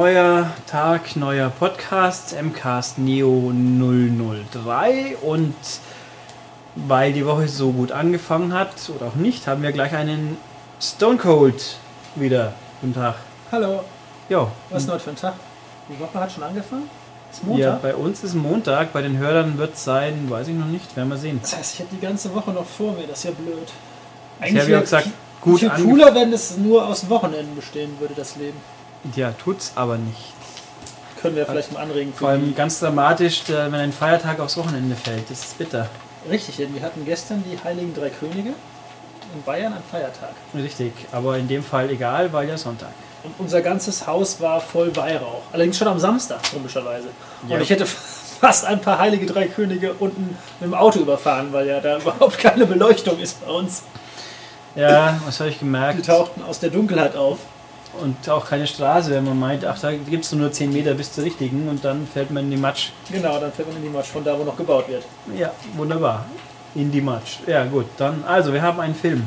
Neuer Tag, neuer Podcast, MCAST Neo 003 und weil die Woche so gut angefangen hat oder auch nicht, haben wir gleich einen Stone Cold wieder. Guten Tag. Hallo, Jo. was ist denn heute für ein Tag? Die Woche hat schon angefangen? Ist Ja, Montag? bei uns ist Montag, bei den Hörern wird es sein, weiß ich noch nicht, werden wir sehen. Das heißt, ich habe die ganze Woche noch vor mir, das ist ja blöd. Ich habe ja wär gesagt, viel- gut viel ange- cooler, wenn es nur aus Wochenenden bestehen würde, das Leben. Ja, tut's aber nicht. Können wir vielleicht mal anregen. Vor allem die- ganz dramatisch, äh, wenn ein Feiertag aufs Wochenende fällt. Das ist bitter. Richtig, denn wir hatten gestern die Heiligen Drei Könige in Bayern an Feiertag. Richtig, aber in dem Fall egal, weil ja Sonntag. Und unser ganzes Haus war voll Weihrauch. Allerdings schon am Samstag, komischerweise. Ja. Und ich hätte fast ein paar Heilige Drei Könige unten mit dem Auto überfahren, weil ja da überhaupt keine Beleuchtung ist bei uns. Ja, was habe ich Die gemerkt? tauchten aus der Dunkelheit auf. Und auch keine Straße, wenn man meint, ach, da gibt es nur 10 Meter bis zur richtigen und dann fällt man in die Matsch. Genau, dann fährt man in die Matsch von da, wo noch gebaut wird. Ja, wunderbar. In die Matsch. Ja, gut, dann, also, wir haben einen Film.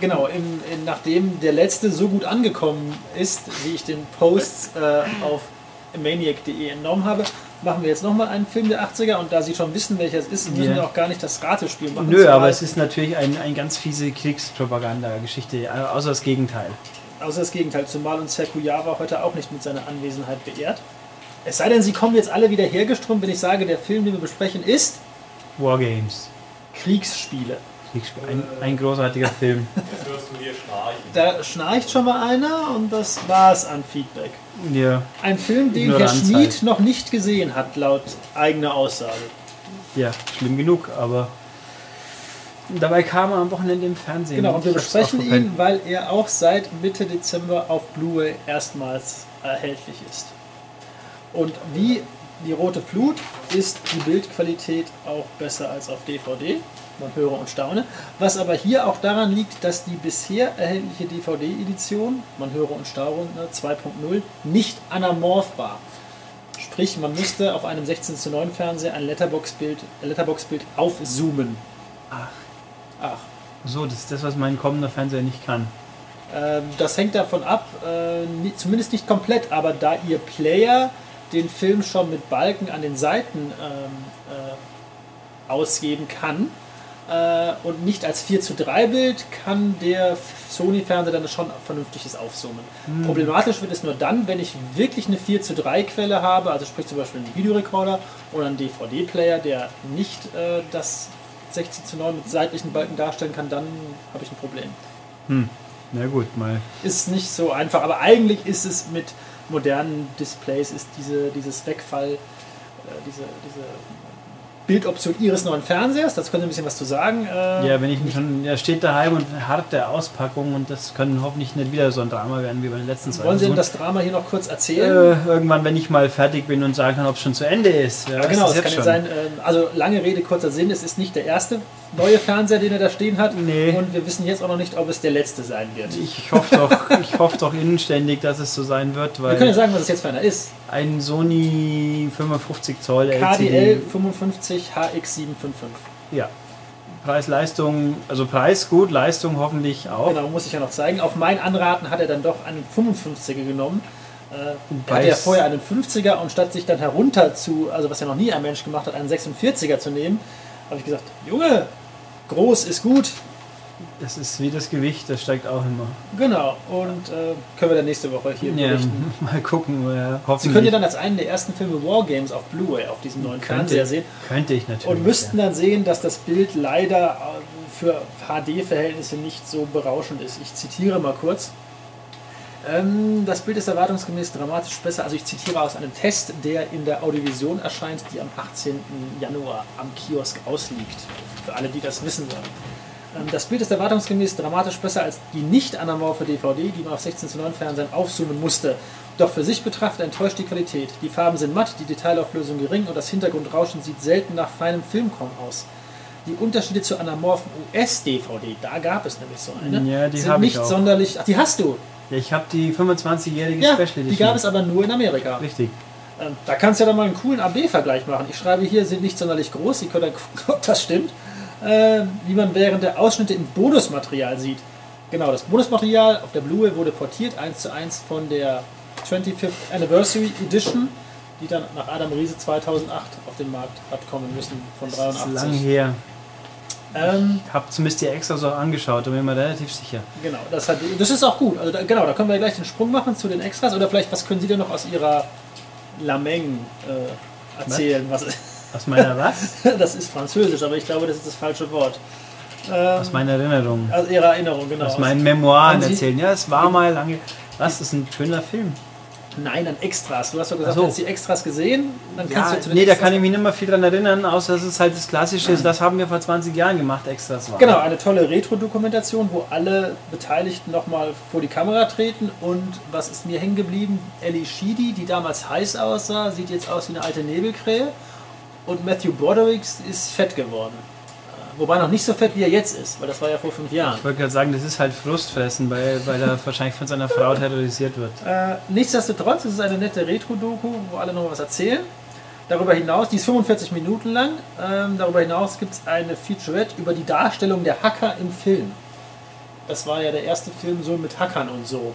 Genau, im, in, nachdem der letzte so gut angekommen ist, wie ich den Post äh, auf maniac.de entnommen habe, machen wir jetzt nochmal einen Film der 80er und da Sie schon wissen, welcher es ist, müssen Ja. wir auch gar nicht das Ratespiel machen. Nö, aber es ist natürlich ein, ein ganz fiese Kriegspropaganda-Geschichte, außer das Gegenteil. Außer das Gegenteil, zumal uns Herr Kujawa heute auch nicht mit seiner Anwesenheit beehrt. Es sei denn, Sie kommen jetzt alle wieder hergeströmt, wenn ich sage, der Film, den wir besprechen, ist Wargames. Kriegsspiele. Kriegsspiel. Ein, ein großartiger Film. Jetzt hörst du hier schnarchen. Da schnarcht schon mal einer und das war's an Feedback. Ja, Ein Film, den Herr Ignoranz Schmid halt. noch nicht gesehen hat, laut eigener Aussage. ja, schlimm genug, aber dabei kam er am Wochenende im Fernsehen. Genau, und wir besprechen ihn, weil er auch seit Mitte Dezember auf Blu-ray erstmals erhältlich ist. Und wie die Rote Flut ist die Bildqualität auch besser als auf DVD. Man höre und staune. Was aber hier auch daran liegt, dass die bisher erhältliche DVD-Edition, man höre und staune, 2.0, nicht anamorph war. Sprich, man müsste auf einem 16 zu 9 Fernseher ein Letterbox-Bild Letterbox aufzoomen. Ach. So, das ist das, was mein kommender Fernseher nicht kann. Ähm, das hängt davon ab, äh, nie- zumindest nicht komplett, aber da ihr Player den Film schon mit Balken an den Seiten ähm, äh, ausgeben kann äh, und nicht als 4 zu 3 Bild, kann der Sony-Fernseher dann schon vernünftiges aufzoomen. Problematisch wird es nur dann, wenn ich wirklich eine 4 zu 3 Quelle habe, also sprich zum Beispiel einen Videorekorder oder einen DVD-Player, der nicht äh, das 16 zu 9 mit seitlichen Balken darstellen kann, dann habe ich ein Problem Hm. Na gut, mal. ist nicht so einfach, aber eigentlich ist es mit modernen Displays, ist diese, dieses Wegfall, äh, diese, diese Bildoption Ihres neuen Fernsehers, das können Sie ein bisschen was zu sagen. Äh, Ja, wenn ich schon, er steht daheim und hart der Auspackung und das kann hoffentlich nicht wieder so ein Drama werden wie bei den letzten zwei. Wollen Sie denn das Drama hier noch kurz erzählen? Äh, irgendwann, wenn ich mal fertig bin und sagen kann, ob es schon zu Ende ist. Ja, weiß genau, das es kann ja sein, ähm, also lange Rede, kurzer Sinn, es ist nicht der erste neue Fernseher, den er da stehen hat. Nee. Und wir wissen jetzt auch noch nicht, ob es der letzte sein wird. Ich hoffe doch, ich hoffe doch inständig, dass es so sein wird, Wir können ja weil sagen, was es jetzt für einer ist. Ein Sony 55 Zoll KDL LCD, 55 HX755. ja, Preis-Leistung, also Preis gut, Leistung hoffentlich auch. Genau, muss ich ja noch zeigen. Auf mein Anraten hat er dann doch einen 55er genommen. Äh, er hatte ja vorher einen 50er und statt sich dann herunter zu, also was ja noch nie ein Mensch gemacht hat, einen 46er zu nehmen, habe ich gesagt, Junge, groß ist gut. Das ist wie das Gewicht, das steigt auch immer. Genau, und äh, können wir dann nächste Woche hier Ja, berichten. mal gucken. Ja, Sie können ja dann als einen der ersten Filme Wargames auf Blu-ray auf diesem neuen Fernseher sehen könnte ich natürlich. und müssten dann sehen, dass das Bild leider äh, für HD-Verhältnisse nicht so berauschend ist. Ich zitiere mal kurz. Ähm, das Bild ist erwartungsgemäß dramatisch besser. Also ich zitiere aus einem Test, der in der Audiovision erscheint, die am 18. Januar am Kiosk ausliegt. Für alle, die das wissen wollen. Ähm, Das Bild ist erwartungsgemäß dramatisch besser als die nicht anamorphe DVD, die man auf 16 zu 9 Fernsehern aufzoomen musste. Doch für sich betrachtet enttäuscht die Qualität. Die Farben sind matt, die Detailauflösung gering und das Hintergrundrauschen sieht selten nach feinem Filmkorn aus. Die Unterschiede zur anamorphen US-DVD, da gab es nämlich so eine, Ja, die sind nicht sonderlich. Ach, die hast du. Ja, ich habe die 25-jährige Ja, Special die Edition. gab es aber nur in Amerika. Richtig. Ähm, da kannst du ja dann mal einen coolen AB-Vergleich machen. Ich schreibe hier, sind nicht sonderlich groß. Sie können dann gucken, ob das stimmt. Äh, wie man während der Ausschnitte im Bonusmaterial sieht. Genau, das Bonusmaterial auf der Blu-ray wurde portiert, 1 zu 1 von der 25th Anniversary Edition, die dann nach Adam Riese 2008 auf den Markt hat kommen müssen, von Das ist 83. lang her. Ähm, Ich habe zumindest die Extras auch angeschaut, da bin ich mir relativ sicher. genau, das, hat, das ist auch gut. Also da, genau, da können wir gleich den Sprung machen zu den Extras. Oder vielleicht, was können Sie denn noch aus Ihrer Lameng äh, erzählen? Was? Aus meiner was? das ist Französisch, aber ich glaube, das ist das falsche Wort. Ähm, Aus meiner Erinnerung. aus Ihrer Erinnerung, genau. Aus meinen Memoiren erzählen. Ja, es war mal lange. Was? Das ist ein schöner Film. Nein, an Extras. Du hast doch gesagt, so. du hast die Extras gesehen. Dann kannst Ja, du zu den nee, da Extras kann ich mich nicht mehr viel dran erinnern, außer dass es halt das Klassische ist. Das haben wir vor 20 Jahren gemacht, Extras war. Genau, eine tolle Retro-Dokumentation, wo alle Beteiligten nochmal vor die Kamera treten. Und was ist mir hängen geblieben? Ellie Sheedy, die damals heiß aussah, sieht jetzt aus wie eine alte Nebelkrähe. Und Matthew Broderick ist fett geworden. Wobei noch nicht so fett, wie er jetzt ist, weil das war ja vor fünf Jahren. Ich wollte gerade sagen, das ist halt Frustfressen, weil, weil er wahrscheinlich von seiner Frau terrorisiert wird. Äh, nichtsdestotrotz, es ist eine nette Retro-Doku, wo alle noch was erzählen. Darüber hinaus, die ist 45 Minuten lang. Ähm, darüber hinaus gibt es eine Featurette über die Darstellung der Hacker im Film. Das war ja der erste Film so mit Hackern und so.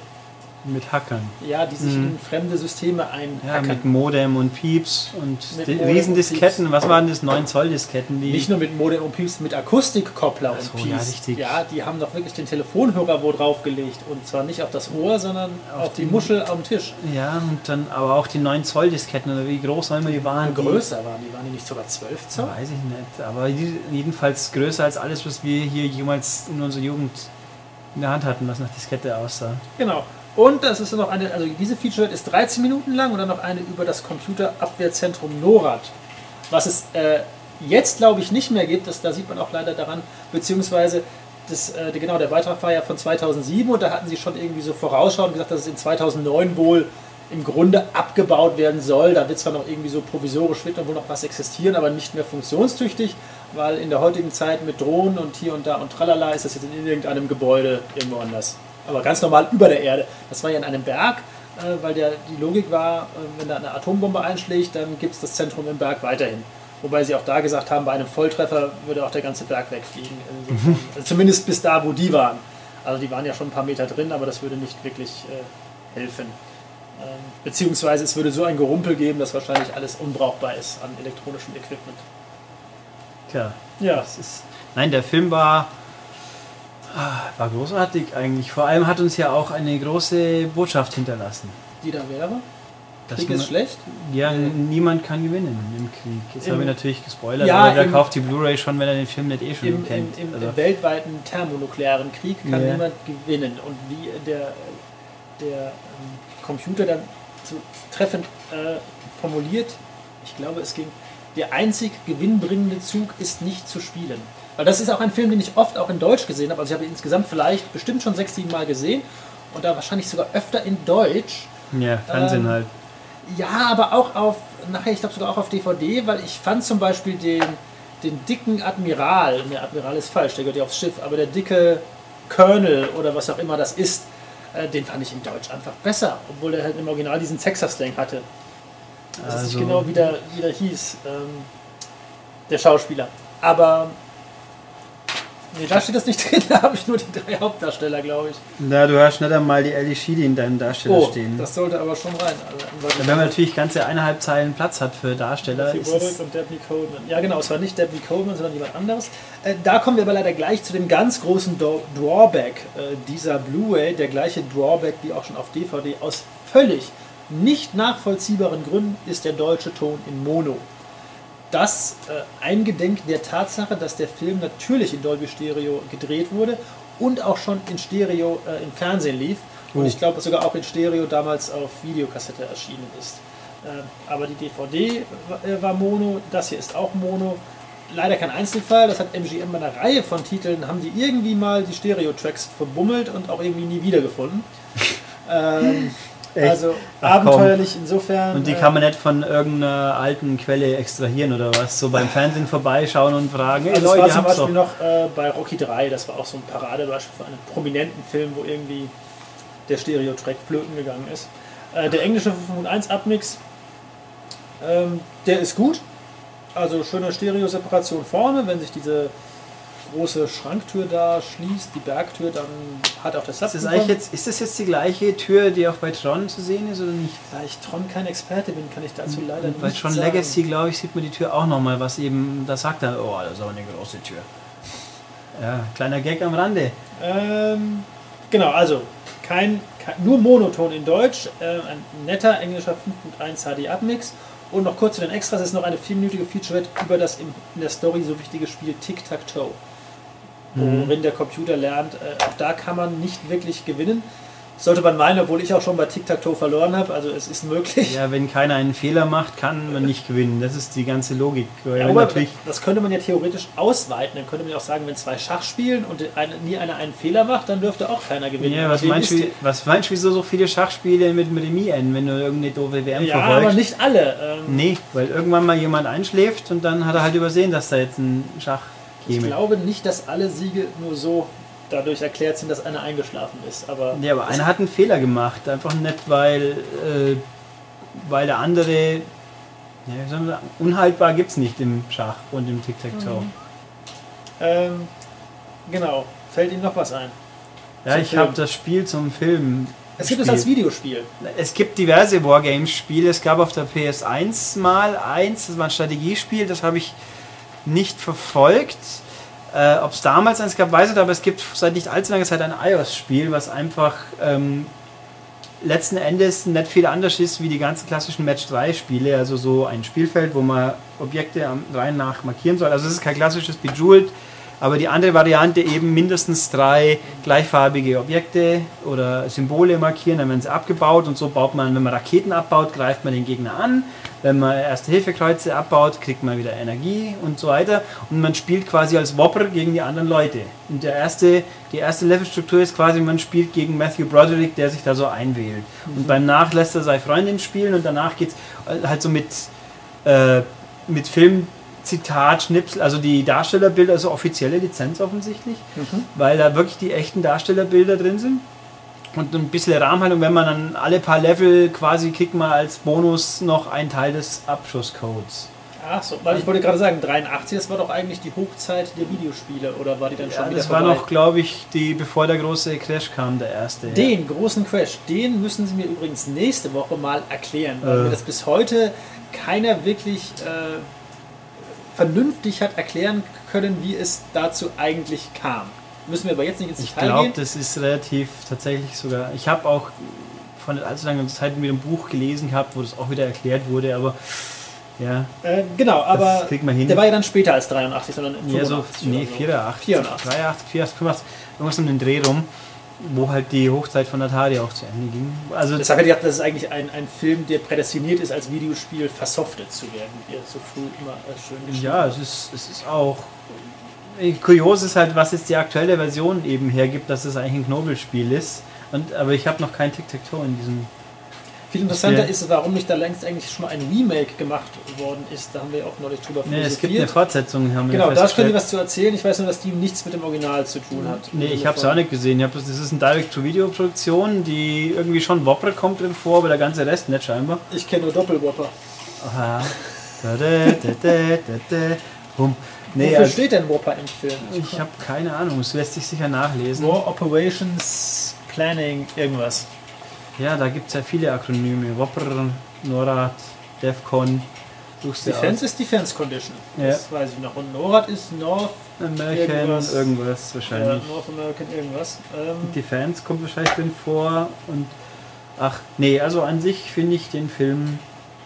Mit Hackern. Ja, die sich Mhm. in fremde Systeme Ja, einhackern. mit Modem und Pieps und Riesendisketten. Was waren das? 9 Zoll Disketten, die. Nicht nur mit Modem und Pieps, mit Akustikkoppler so, und ja, Pieps. richtig. Ja, die haben doch wirklich den Telefonhörer wo draufgelegt. Und zwar nicht auf das Ohr, sondern auf, Auf die Muschel am Tisch. ja, und dann aber auch die 9 Zoll Disketten oder wie groß auch immer die waren. die- Größer waren die, waren die nicht sogar 12 Zoll? Weiß ich nicht, aber die- jedenfalls größer als alles, was wir hier jemals in unserer Jugend in der Hand hatten, was nach Diskette aussah. Genau. Und das ist noch eine, also diese Feature ist 13 Minuten lang und dann noch eine über das Computerabwehrzentrum NORAD. Was es äh, jetzt, glaube ich, nicht mehr gibt, das, da sieht man auch leider daran, beziehungsweise das, äh, genau, der Beitrag war ja von 2007 und da hatten sie schon irgendwie so vorausschauend gesagt, dass es in 2009 wohl im Grunde abgebaut werden soll. Da wird zwar noch irgendwie so provisorisch, wird dann wohl noch was existieren, aber nicht mehr funktionstüchtig, weil in der heutigen Zeit mit Drohnen und hier und da und tralala ist das jetzt in irgendeinem Gebäude irgendwo anders. Aber ganz normal über der Erde. Das war ja in einem Berg, äh, weil der, die Logik war, äh, wenn da eine Atombombe einschlägt, dann gibt es das Zentrum im Berg weiterhin. Wobei sie auch da gesagt haben, bei einem Volltreffer würde auch der ganze Berg wegfliegen. Insofern, also zumindest bis da, wo die waren. Also die waren ja schon ein paar Meter drin, aber das würde nicht wirklich äh, helfen. Ähm, beziehungsweise es würde so ein Gerumpel geben, dass wahrscheinlich alles unbrauchbar ist an elektronischem Equipment. Tja, Ja, das ist. Nein, der Film war. Ah, War großartig eigentlich. Vor allem hat uns ja auch eine große Botschaft hinterlassen. die da wäre. Dass Krieg man- ist schlecht. Ja, niemand kann gewinnen im Krieg. Jetzt Im- habe ich natürlich gespoilert, Ja, aber wer im- kauft die Blu-ray schon, wenn er den Film nicht eh schon Im, im, kennt? im, also, im weltweiten thermonuklearen Krieg kann Ja. niemand gewinnen. Und wie der, der ähm, Computer dann so treffend äh, formuliert, ich glaube, es ging, der einzig gewinnbringende Zug ist nicht zu spielen. Weil das ist auch ein Film, den ich oft auch in Deutsch gesehen habe. Also ich habe ihn insgesamt vielleicht bestimmt schon sechs, sieben Mal gesehen und da wahrscheinlich sogar öfter in Deutsch. ja, Fernsehen ähm, halt. Ja, aber auch auf, nachher, ich glaube sogar auch auf DVD, weil ich fand zum Beispiel den, den dicken Admiral, der Admiral ist falsch, der gehört ja aufs Schiff, aber der dicke Colonel oder was auch immer das ist, äh, den fand ich in Deutsch einfach besser, obwohl der halt im Original diesen Texas-Slang hatte. Das ist Also- nicht genau wie der, wie der hieß, ähm, der Schauspieler. Aber nee, da steht das nicht drin, da habe ich nur die drei Hauptdarsteller, glaube ich. Na, du hast nicht einmal die Ellie Sheedy in deinem Darsteller Oh, stehen. das sollte aber schon rein. Also, Wenn man natürlich ganze eineinhalb Zeilen Platz hat für Darsteller, Matthew ist es, und Dabney Coleman. Ja, genau, es war nicht Dabney Coleman, sondern jemand anderes. Äh, da kommen wir aber leider gleich zu dem ganz großen Do Drawback äh, dieser Blu-ray, der gleiche Drawback wie auch schon auf DVD. Aus völlig nicht nachvollziehbaren Gründen ist der deutsche Ton in Mono. Das äh, eingedenk der Tatsache, dass der Film natürlich in Dolby Stereo gedreht wurde und auch schon in Stereo äh, im Fernsehen lief. Und Oh. ich glaube sogar auch in Stereo damals auf Videokassette erschienen ist. Ähm, aber die DVD war, äh, war Mono, das hier ist auch Mono. Leider kein Einzelfall, das hat MGM bei einer Reihe von Titeln, haben die irgendwie mal die Stereo-Tracks verbummelt und auch irgendwie nie wiedergefunden. ähm, Echt? also Ach, komm. abenteuerlich insofern. Und die äh, kann man nicht von irgendeiner alten Quelle extrahieren oder was? So beim Fernsehen vorbeischauen und fragen, Also war Leute, ihr zum habt's Beispiel doch. noch äh, bei Rocky 3, das war auch so ein Paradebeispiel für einen prominenten Film, wo irgendwie der Stereo-Track flöten gegangen ist. Äh, der englische 5.1 Abmix, ähm, der ist gut. Also schöne Stereo-Separation vorne, wenn sich diese große Schranktür da schließt, die Bergtür, dann hat auch das Ist das, eigentlich jetzt, ist das jetzt die gleiche Tür, die auch bei Tron zu sehen ist oder nicht? Da ich Tron kein Experte bin, kann ich dazu leider Und bei nicht Tron sagen. Legacy, glaube ich, sieht man die Tür auch nochmal, was eben, da sagt er, oh, das ist aber eine große Tür. Ja, kleiner Gag am Rande. Ähm, genau, also kein, kein, nur monoton in Deutsch, äh, ein netter englischer 5.1 HD Upmix und noch kurz zu den Extras, es ist noch eine vierminütige Featurette über das in der Story so wichtige Spiel Tic-Tac-Toe, Mhm. Worin der Computer lernt, äh, auch da kann man nicht wirklich gewinnen. Sollte man meinen, obwohl ich auch schon bei Tic-Tac-Toe verloren habe, also es ist möglich. Ja, wenn keiner einen Fehler macht, kann man nicht gewinnen. Das ist die ganze Logik. Ja, aber natürlich, das könnte man ja theoretisch ausweiten. Dann könnte man ja auch sagen, wenn zwei Schach spielen und eine, nie einer einen Fehler macht, dann dürfte auch keiner gewinnen. ja, was, meinst du, was meinst du, wieso so viele Schachspiele mit Remis enden, wenn du irgendeine doofe WM Ja, verfolgst? aber nicht alle. Ähm, Nee, weil irgendwann mal jemand einschläft und dann hat er halt übersehen, dass da jetzt ein Schach ich käme. glaube nicht, dass alle Siege nur so dadurch erklärt sind, dass einer eingeschlafen ist. Aber Nee, aber einer hat einen Fehler gemacht. Einfach nicht, weil, äh, weil der andere. Ja, wie soll man sagen, unhaltbar gibt es nicht im Schach und im Tic-Tac-Toe. Mhm. ähm, genau. Fällt Ihnen noch was ein? Ja, Zum ich Film. habe das Spiel zum Film. Es gibt es gespielt. als Videospiel. Es gibt diverse Wargames-Spiele. Es gab auf der PS1 mal eins, das war ein Strategiespiel, das habe ich nicht verfolgt. Äh, Ob es damals eins gab, weiß ich nicht, aber es gibt seit nicht allzu langer Zeit ein iOS-Spiel, was einfach ähm, letzten Endes nicht viel anders ist wie die ganzen klassischen Match 3-Spiele. Also so ein Spielfeld, wo man Objekte am Reihen nach markieren soll. Also es ist kein klassisches Bejeweled, aber die andere Variante eben mindestens drei gleichfarbige Objekte oder Symbole markieren, dann werden sie abgebaut und so baut man, wenn man Raketen abbaut, greift man den Gegner an. Wenn man Erste-Hilfe-Kreuze abbaut, kriegt man wieder Energie und so weiter. Und man spielt quasi als Whopper gegen die anderen Leute. Und der erste, die erste Levelstruktur ist quasi, man spielt gegen Matthew Broderick, der sich da so einwählt. Und beim Nach lässt er seine Freundin spielen und danach geht es halt so mit, äh, mit Filmzitat, Schnipsel, also die Darstellerbilder, also offizielle Lizenz offensichtlich, weil da wirklich die echten Darstellerbilder drin sind. Und ein bisschen Rahmenhaltung, wenn man dann alle paar Level quasi kriegt man als Bonus noch einen Teil des Abschusscodes. Ach so, weil ich wollte gerade sagen, 83, das war doch eigentlich die Hochzeit der Videospiele, oder war die dann schon Ja, wieder das war vorbei? noch, glaube ich, die, bevor der große Crash kam, der erste. ja. Den großen Crash, den müssen Sie mir übrigens nächste Woche mal erklären, weil Äh. mir das bis heute keiner wirklich äh, vernünftig hat erklären können, wie es dazu eigentlich kam. Müssen wir aber jetzt nicht ins Ich Detail glaube, gehen. das ist relativ tatsächlich sogar. Ich habe auch von nicht allzu langer Zeit wieder ein Buch gelesen gehabt, wo das auch wieder erklärt wurde, aber ja, Äh, genau, aber kriegt man hin. der war ja dann später als 83, sondern ja, so, 85 nee, oder so. 84, 84. 83, 84, 85, irgendwas um den Dreh rum, wo halt die Hochzeit von Atari auch zu Ende ging. Also Deshalb hätte ich gedacht, das ist eigentlich ein, ein Film, der prädestiniert ist, als Videospiel versoftet zu werden, wie ihr so früh immer äh, schön geschrieben Ja, es ist, es ist auch. Kurios ist halt, was jetzt die aktuelle Version eben hergibt, dass es eigentlich ein Knobelspiel ist. Und, aber ich habe noch kein Tic-Tac-Toe in diesem. Viel interessanter Ja. ist, warum nicht da längst eigentlich schon mal ein Remake gemacht worden ist. Da haben wir ja auch neulich drüber Nee, es gibt eine. Fortsetzung, haben wir Genau, da könnt ihr was zu erzählen. Ich weiß nur, dass die nichts mit dem Original zu tun hat. Nee, ich habe es auch nicht gesehen. Ich hab, das ist eine Direct-to-Video-Produktion, die irgendwie schon Whopper kommt drin vor, aber der ganze Rest nicht scheinbar. Ich kenne nur Doppelwhopper. Aha. Da, da, da, da, da, da. Bum. Nee, Wofür also, steht denn Whopper im Film? ich habe keine Ahnung. Es lässt sich sicher nachlesen. War Operations Planning irgendwas. Ja, da gibt es ja viele Akronyme. Whopper, NORAD, DEFCON. Defense ist Defense Condition. Ja. Das weiß ich noch. Und NORAD ist North. American, irgendwas. irgendwas, wahrscheinlich. North American irgendwas. Ähm, Defense kommt wahrscheinlich drin vor. Und ach, nee, also an sich finde ich den Film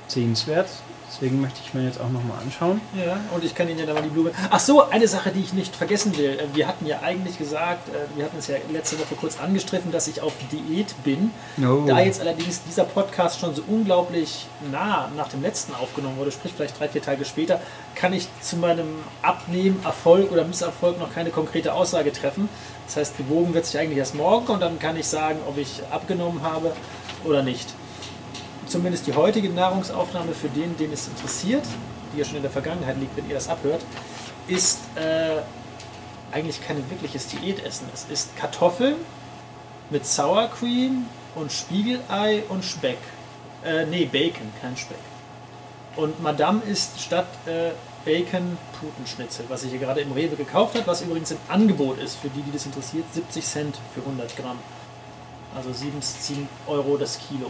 sehenswert. Deswegen möchte ich mir jetzt auch nochmal anschauen. Ja, und ich kann Ihnen ja dann mal die Blume. Ach so, eine Sache, die ich nicht vergessen will. Äh, Wir hatten ja eigentlich gesagt, äh, wir hatten es ja letzte Woche kurz angestriffen, dass ich auf Diät bin. Oh. Da jetzt allerdings dieser Podcast schon so unglaublich nah nach dem letzten aufgenommen wurde, sprich vielleicht drei, vier Tage später, kann ich zu meinem Abnehmen, Erfolg oder Misserfolg noch keine konkrete Aussage treffen. Das heißt, gewogen wird sich eigentlich erst morgen und dann kann ich sagen, ob ich abgenommen habe oder nicht. Zumindest die heutige Nahrungsaufnahme für den, den es interessiert, die ja schon in der Vergangenheit liegt, wenn ihr das abhört, ist äh, eigentlich kein wirkliches Diätessen. Es ist Kartoffeln mit Sour Cream und Spiegelei und Speck. Äh, nee, Bacon, kein Speck. Und Madame isst statt äh, Bacon Putenschnitzel, was sie hier gerade im Rewe gekauft hat, was übrigens im Angebot ist, für die, die das interessiert, 70 Cent für 100 Gramm. Also 7, 7 Euro das Kilo,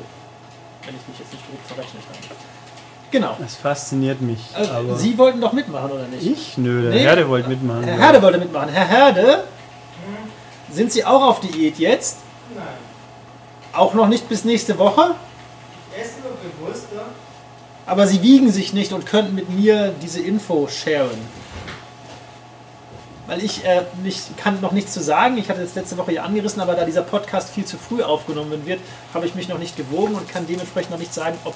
wenn ich mich jetzt nicht grob verrechnet habe. Genau. Das fasziniert mich. Also, aber Sie wollten doch mitmachen, oder nicht? ich? Nö, der Nee. Herde wollte mitmachen. Herr Herde wollte mitmachen. Herr Herde, sind Sie auch auf Diät jetzt? Nein. Auch noch nicht bis nächste Woche? Ich esse nur bewusster. Aber Sie wiegen sich nicht und könnten mit mir diese Info sharen. Weil ich äh, nicht, kann noch nichts zu sagen. Ich hatte das letzte Woche ja angerissen, aber da dieser Podcast viel zu früh aufgenommen wird, habe ich mich noch nicht gewogen und kann dementsprechend noch nicht sagen, ob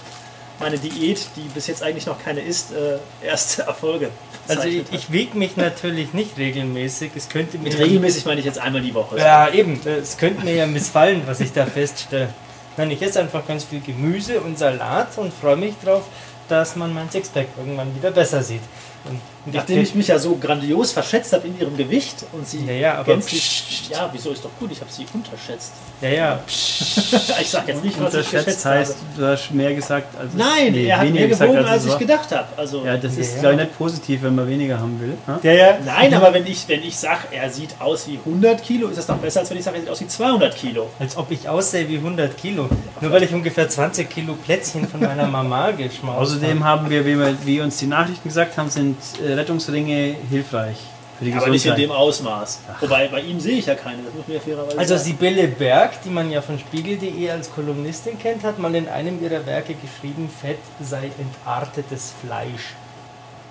meine Diät, die bis jetzt eigentlich noch keine ist, äh, erste Erfolge Also ich, ich wiege mich natürlich nicht regelmäßig. Es könnte mir Mit regelmäßig meine ich jetzt einmal die Woche. Ja, eben. Es könnte mir ja missfallen, was ich da feststelle. Nein, ich esse einfach ganz viel Gemüse und Salat und freue mich drauf, dass man mein Sixpack irgendwann wieder besser sieht. Und, Nachdem ich mich ja so grandios verschätzt habe in ihrem Gewicht und sie Ja, ja, aber gänzlich, ja, wieso ist doch gut, ich habe sie unterschätzt. ja, ja. ich sage jetzt nicht, was ich Unterschätzt geschätzt heißt, habe. du hast mehr gesagt als es- Nein, nee, er hat weniger mehr gesagt, gewogen, als es ich gedacht habe. Also, Ja, das ist, Ja. ich, nicht positiv, wenn man weniger haben will. ha? Ja, ja. Nein, aber wenn ich, wenn ich sage, er sieht aus wie 100 Kilo, ist das doch besser, als wenn ich sage, er sieht aus wie 200 Kilo. Als ob ich aussehe wie 100 Kilo. Nur weil ich ungefähr 20 Kilo Plätzchen von meiner Mama geschmaust Außerdem haben wir, wie, wir, wie uns die Nachrichten gesagt haben, sind äh, Rettungsringe hilfreich für die Aber nicht in dem Ausmaß. Wobei, bei ihm sehe ich ja keine, das muss mir ja fairerweise Also sagen. Sibylle Berg, die man ja von Spiegel.de als Kolumnistin kennt, hat mal in einem ihrer Werke geschrieben, Fett sei entartetes Fleisch.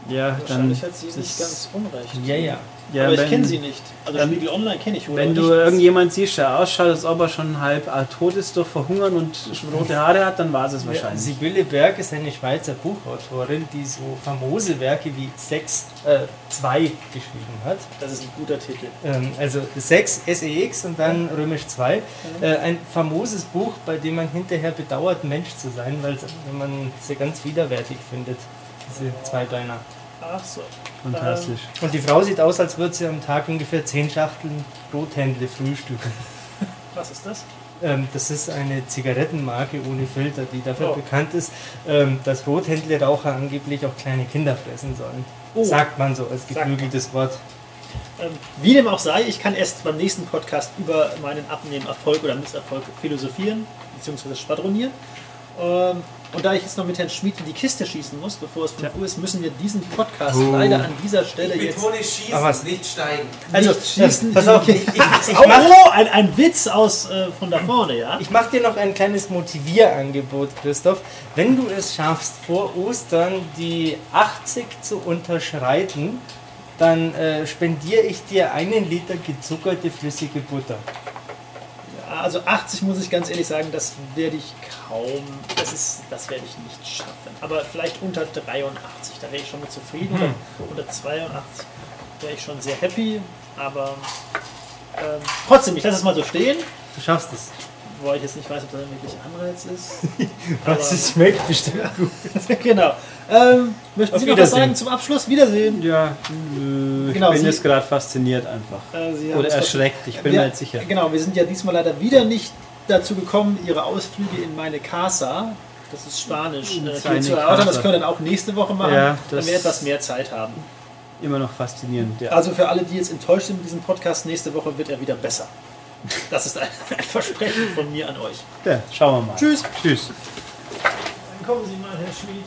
ja, dann, Wahrscheinlich hat sie nicht das- ganz unrecht. Ja, ja. Ja, aber ich wenn- kenne sie nicht. Also dann- Spiegel Online kenne ich wohl. Wenn du nicht. irgendjemand siehst, der ausschaut, als ob er schon halb äh, tot ist durch Verhungern und rote Haare hat, dann war es es Ja, wahrscheinlich. Sibylle Berg ist eine Schweizer Buchautorin, die so famose Werke wie 6, äh, 2 geschrieben hat. Das ist ein guter Titel. Ähm, also 6 SEX und dann römisch 2. Äh, ein famoses Buch, bei dem man hinterher bedauert, Mensch zu sein, weil man sie ganz widerwärtig findet, diese Zweibeiner. Ach so. Fantastisch. Und die Frau sieht aus, als würde sie am Tag ungefähr 10 Schachteln Rothändle frühstücken. Was ist das? Ähm, das ist eine Zigarettenmarke ohne Filter, die dafür Oh. bekannt ist, ähm, dass Rothändle-Raucher angeblich auch kleine Kinder fressen sollen. Oh. Sagt man so als geflügeltes Wort. Ähm, wie dem auch sei, ich kann erst beim nächsten Podcast über meinen Abnehmen-Erfolg oder Misserfolg philosophieren bzw. schwadronieren. Ähm, und da ich jetzt noch mit Herrn Schmid in die Kiste schießen muss, bevor es 5 Uhr ist, müssen wir diesen Podcast Oh. leider an dieser Stelle Ich jetzt. betone schießen, Aber was- nicht steigen. Also, Nicht- schießen. Pass auf, ich, ich, ich oh, mach, oh, ein, ein Witz aus äh, von da vorne, ja? Ich mache dir noch ein kleines Motivierangebot, Christoph. Wenn du es schaffst, vor Ostern die 80 zu unterschreiten, dann äh, spendiere ich dir einen Liter gezuckerte flüssige Butter. Also 80 muss ich ganz ehrlich sagen, das werde ich kaum, das, ist, das werde ich nicht schaffen. Aber vielleicht unter 83, da wäre ich schon mit zufrieden. Hm. Oder unter 82 wäre ich schon sehr happy. Aber ähm, trotzdem, ich lasse es mal so stehen, Du schaffst es. Wobei ich jetzt nicht weiß, ob das wirklich Anreiz ist. Was es schmeckt bestimmt gut. genau. Ähm, möchten Auf Sie noch was sagen zum Abschluss? Wiedersehen. Ja, äh, ich Genau, bin Sie- jetzt gerade fasziniert einfach. Äh, Oder erschreckt, ich bin mir jetzt sicher. Genau, wir sind ja diesmal leider wieder nicht dazu gekommen, Ihre Ausflüge in meine Casa, das ist Spanisch, äh, zu erörtern. Das können wir dann auch nächste Woche machen, Ja, wenn wir etwas mehr Zeit haben. Immer noch faszinierend. Ja. Also für alle, die jetzt enttäuscht sind mit diesem Podcast, nächste Woche wird er wieder besser. Das ist ein, ein Versprechen von mir an euch. ja, schauen wir mal. Tschüss. Tschüss. Dann kommen Sie mal, Herr Schmied.